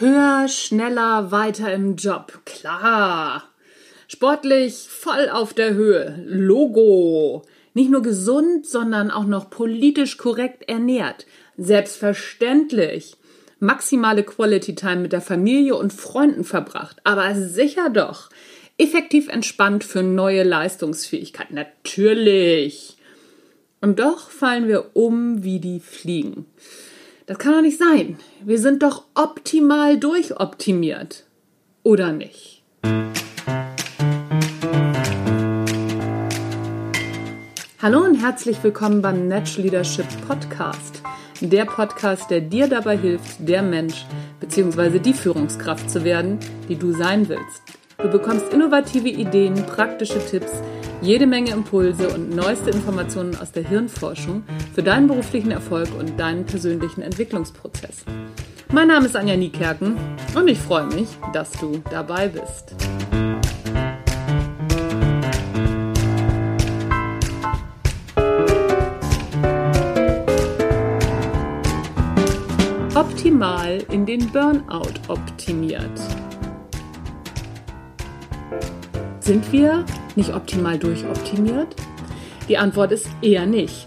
Höher, schneller, weiter im Job. Klar. Sportlich voll auf der Höhe. Logo. Nicht nur gesund, sondern auch noch politisch korrekt ernährt. Selbstverständlich. Maximale Quality Time mit der Familie und Freunden verbracht. Aber sicher doch. Effektiv entspannt für neue Leistungsfähigkeit. Natürlich. Und doch fallen wir um wie die Fliegen. Das kann doch nicht sein. Wir sind doch optimal durchoptimiert. Oder nicht? Hallo und herzlich willkommen beim Natural Leadership Podcast. Der Podcast, der dir dabei hilft, der Mensch bzw. die Führungskraft zu werden, die du sein willst. Du bekommst innovative Ideen, praktische Tipps, jede Menge Impulse und neueste Informationen aus der Hirnforschung für deinen beruflichen Erfolg und deinen persönlichen Entwicklungsprozess. Mein Name ist Anja Niekerken und ich freue mich, dass du dabei bist. Optimal in den Burnout optimiert. Sind wir nicht optimal durchoptimiert? Die Antwort ist eher nicht.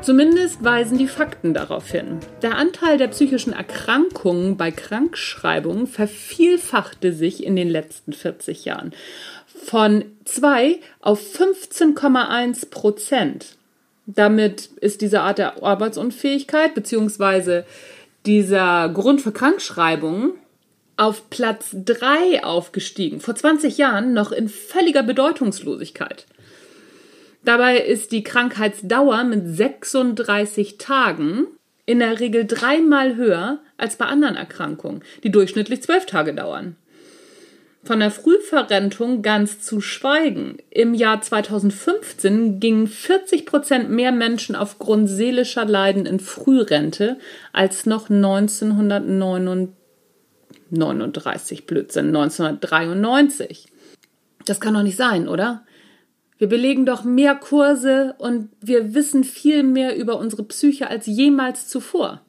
Zumindest weisen die Fakten darauf hin. Der Anteil der psychischen Erkrankungen bei Krankschreibungen vervielfachte sich in den letzten 40 Jahren. Von 2 auf 15,1 Prozent. Damit ist diese Art der Arbeitsunfähigkeit bzw. dieser Grund für Krankschreibungen auf Platz 3 aufgestiegen, vor 20 Jahren noch in völliger Bedeutungslosigkeit. Dabei ist die Krankheitsdauer mit 36 Tagen in der Regel dreimal höher als bei anderen Erkrankungen, die durchschnittlich zwölf Tage dauern. Von der Frühverrentung ganz zu schweigen. Im Jahr 2015 gingen 40 Prozent mehr Menschen aufgrund seelischer Leiden in Frührente als noch 1999 39 Blödsinn, 1993. Das kann doch nicht sein, oder? Wir belegen doch mehr Kurse und wir wissen viel mehr über unsere Psyche als jemals zuvor.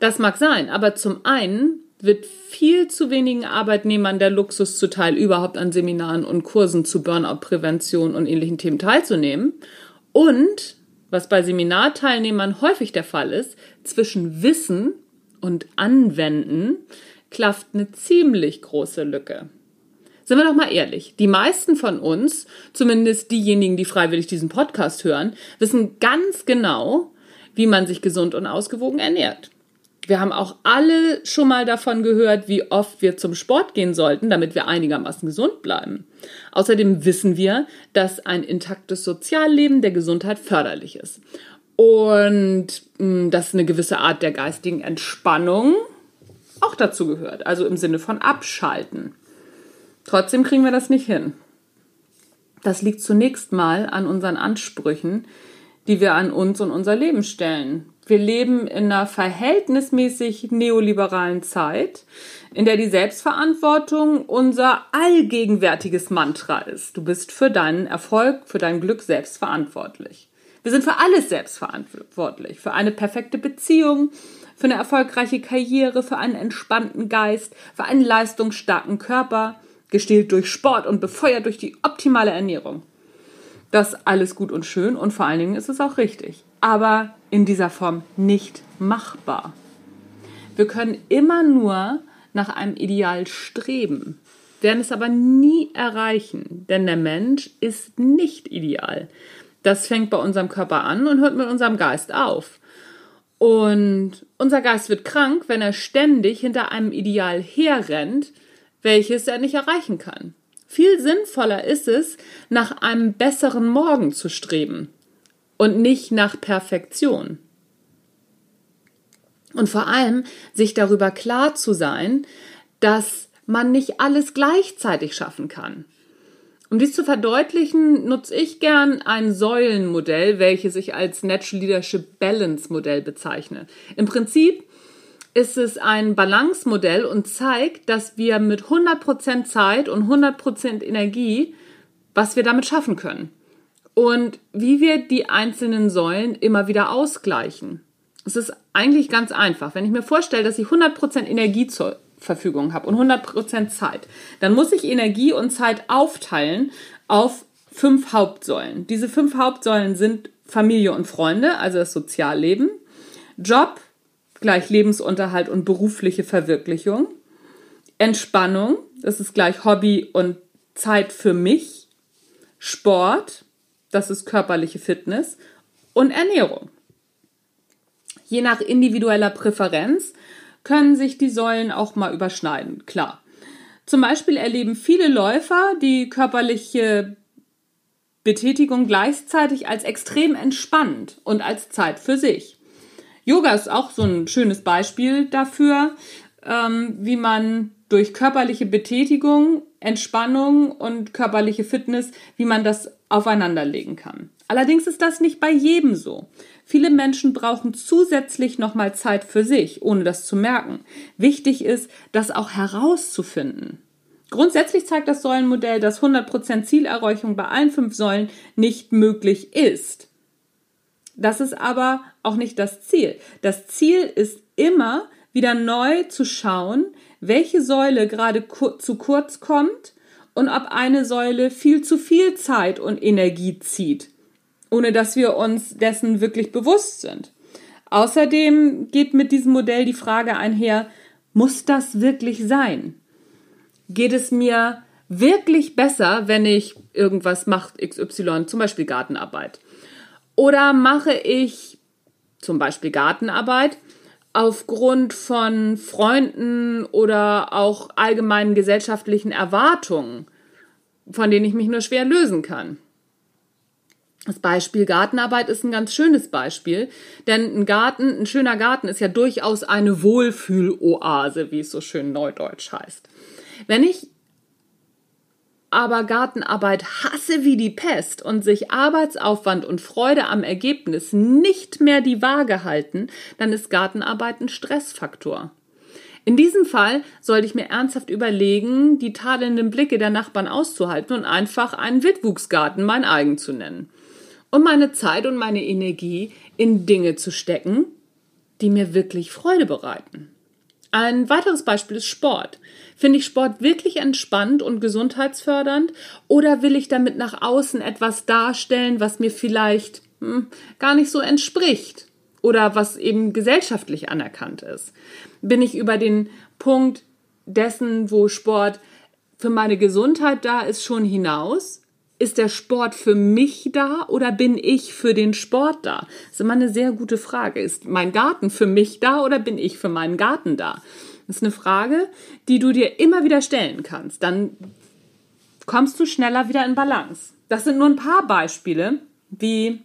Das mag sein, aber zum einen wird viel zu wenigen Arbeitnehmern der Luxus zuteil, überhaupt an Seminaren und Kursen zu Burnout-Prävention und ähnlichen Themen teilzunehmen. Und, was bei Seminarteilnehmern häufig der Fall ist, zwischen Wissen und Anwenden klafft eine ziemlich große Lücke. Sind wir doch mal ehrlich, die meisten von uns, zumindest diejenigen, die freiwillig diesen Podcast hören, wissen ganz genau, wie man sich gesund und ausgewogen ernährt. Wir haben auch alle schon mal davon gehört, wie oft wir zum Sport gehen sollten, damit wir einigermaßen gesund bleiben. Außerdem wissen wir, dass ein intaktes Sozialleben der Gesundheit förderlich ist. Und mh, hm, dass eine gewisse Art der geistigen Entspannung auch dazu gehört, also im Sinne von abschalten. Trotzdem kriegen wir das nicht hin. Das liegt zunächst mal an unseren Ansprüchen, die wir an uns und unser Leben stellen. Wir leben in einer verhältnismäßig neoliberalen Zeit, in der die Selbstverantwortung unser allgegenwärtiges Mantra ist. Du bist für deinen Erfolg, für dein Glück selbst verantwortlich. Wir sind für alles selbstverantwortlich. Für eine perfekte Beziehung, für eine erfolgreiche Karriere, für einen entspannten Geist, für einen leistungsstarken Körper, gestählt durch Sport und befeuert durch die optimale Ernährung. Das alles gut und schön und vor allen Dingen ist es auch richtig, aber in dieser Form nicht machbar. Wir können immer nur nach einem Ideal streben, werden es aber nie erreichen, denn der Mensch ist nicht ideal. Das fängt bei unserem Körper an und hört mit unserem Geist auf. Und unser Geist wird krank, wenn er ständig hinter einem Ideal herrennt, welches er nicht erreichen kann. Viel sinnvoller ist es, nach einem besseren Morgen zu streben und nicht nach Perfektion. Und vor allem sich darüber klar zu sein, dass man nicht alles gleichzeitig schaffen kann. Um dies zu verdeutlichen, nutze ich gern ein Säulenmodell, welches ich als Natural Leadership Balance Modell bezeichne. Im Prinzip ist es ein Balance-Modell und zeigt, dass wir mit 100% Zeit und 100% Energie, was wir damit schaffen können. Und wie wir die einzelnen Säulen immer wieder ausgleichen. Es ist eigentlich ganz einfach. Wenn ich mir vorstelle, dass ich 100% Energie Verfügung habe und 100% Zeit, dann muss ich Energie und Zeit aufteilen auf fünf Hauptsäulen. Diese fünf Hauptsäulen sind Familie und Freunde, also das Sozialleben, Job gleich Lebensunterhalt und berufliche Verwirklichung, Entspannung, das ist gleich Hobby und Zeit für mich, Sport, das ist körperliche Fitness und Ernährung. Je nach individueller Präferenz können sich die Säulen auch mal überschneiden, klar. Zum Beispiel erleben viele Läufer die körperliche Betätigung gleichzeitig als extrem entspannt und als Zeit für sich. Yoga ist auch so ein schönes Beispiel dafür, ähm, wie man durch körperliche Betätigung, Entspannung und körperliche Fitness, wie man das aufeinanderlegen kann. Allerdings ist das nicht bei jedem so. Viele Menschen brauchen zusätzlich nochmal Zeit für sich, ohne das zu merken. Wichtig ist, das auch herauszufinden. Grundsätzlich zeigt das Säulenmodell, dass 100% Zielerreichung bei allen fünf Säulen nicht möglich ist. Das ist aber auch nicht das Ziel. Das Ziel ist immer wieder neu zu schauen, welche Säule gerade zu kurz kommt und ob eine Säule viel zu viel Zeit und Energie zieht, ohne dass wir uns dessen wirklich bewusst sind. Außerdem geht mit diesem Modell die Frage einher, muss das wirklich sein? geht es mir wirklich besser, wenn ich irgendwas mache, XY, zum Beispiel Gartenarbeit. Oder mache ich zum Beispiel Gartenarbeit aufgrund von Freunden oder auch allgemeinen gesellschaftlichen Erwartungen, von denen ich mich nur schwer lösen kann. Das Beispiel Gartenarbeit ist ein ganz schönes Beispiel, denn ein Garten, ein schöner Garten ist ja durchaus eine Wohlfühloase, wie es so schön neudeutsch heißt. Wenn ich aber Gartenarbeit hasse wie die Pest und sich Arbeitsaufwand und Freude am Ergebnis nicht mehr die Waage halten, dann ist Gartenarbeit ein Stressfaktor. In diesem Fall sollte ich mir ernsthaft überlegen, die tadelnden Blicke der Nachbarn auszuhalten und einfach einen Wildwuchsgarten mein eigen zu nennen. Und meine Zeit und meine Energie in Dinge zu stecken, die mir wirklich Freude bereiten. Ein weiteres Beispiel ist Sport. Finde ich Sport wirklich entspannt und gesundheitsfördernd oder will ich damit nach außen etwas darstellen, was mir vielleicht hm, gar nicht so entspricht oder was eben gesellschaftlich anerkannt ist? Bin ich über den Punkt dessen, wo Sport für meine Gesundheit da ist, schon hinaus? Ist der Sport für mich da oder bin ich für den Sport da? Das ist immer eine sehr gute Frage. Ist mein Garten für mich da oder bin ich für meinen Garten da? Das ist eine Frage, die du dir immer wieder stellen kannst. Dann kommst du schneller wieder in Balance. Das sind nur ein paar Beispiele, wie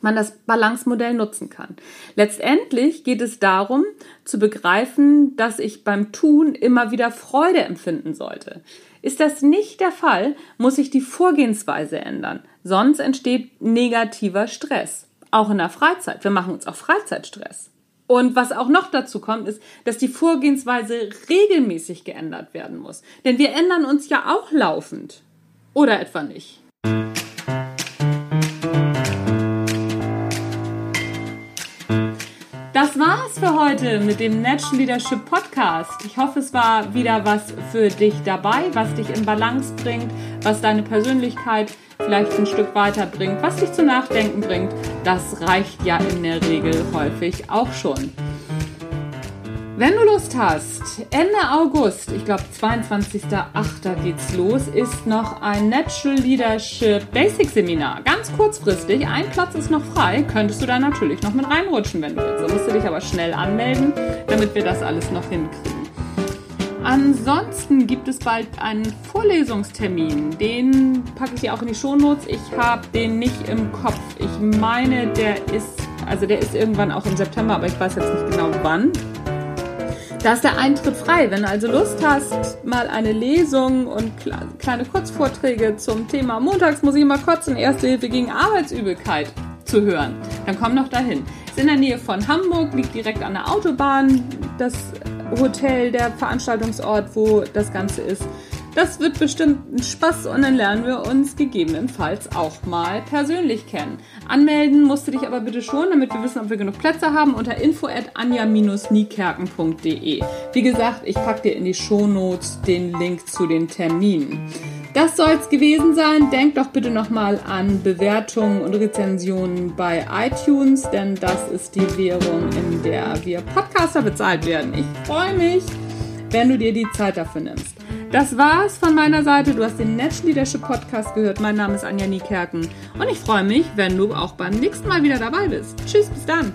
man das Balance-Modell nutzen kann. Letztendlich geht es darum, zu begreifen, dass ich beim Tun immer wieder Freude empfinden sollte. Ist das nicht der Fall, muss ich die Vorgehensweise ändern. Sonst entsteht negativer Stress. Auch in der Freizeit. Wir machen uns auch Freizeitstress. Und was auch noch dazu kommt, ist, dass die Vorgehensweise regelmäßig geändert werden muss. Denn wir ändern uns ja auch laufend. Oder etwa nicht? Das war's für heute mit dem Natural Leadership Podcast. Ich hoffe, es war wieder was für dich dabei, was dich in Balance bringt, was deine Persönlichkeit vielleicht ein Stück weiterbringt, was dich zu Nachdenken bringt. Das reicht ja in der Regel häufig auch schon. Wenn du Lust hast, Ende August, ich glaube 22.08. geht's los, ist noch ein Natural Leadership Basic Seminar. Ganz kurzfristig, ein Platz ist noch frei, könntest du da natürlich noch mit reinrutschen, wenn du willst. Da musst du dich aber schnell anmelden, damit wir das alles noch hinkriegen. Ansonsten gibt es bald einen Vorlesungstermin. Den packe ich dir auch in die Shownotes. Ich habe den nicht im Kopf. Ich meine, der ist, also der ist irgendwann auch im September, aber ich weiß jetzt nicht genau wann. Da ist der Eintritt frei. Wenn du also Lust hast, mal eine Lesung und kleine Kurzvorträge zum Thema Montags muss ich mal kotzen, Erste Hilfe gegen Arbeitsübelkeit zu hören, dann komm noch dahin. Ist in der Nähe von Hamburg, liegt direkt an der Autobahn, das Hotel, der Veranstaltungsort, wo das Ganze ist. Das wird bestimmt ein Spaß und dann lernen wir uns gegebenenfalls auch mal persönlich kennen. Anmelden musst du dich aber bitte schon, damit wir wissen, ob wir genug Plätze haben, unter info at anja-niekerken.de. Wie gesagt, ich packe dir in die Shownotes den Link zu den Terminen. Das soll es gewesen sein. Denkt doch bitte nochmal an Bewertungen und Rezensionen bei iTunes, denn das ist die Währung, in der wir Podcaster bezahlt werden. Ich freue mich, wenn du dir die Zeit dafür nimmst. Das war's von meiner Seite. Du hast den Natural Leadership Podcast gehört. Mein Name ist Anja Niekerken und ich freue mich, wenn du auch beim nächsten Mal wieder dabei bist. Tschüss, bis dann.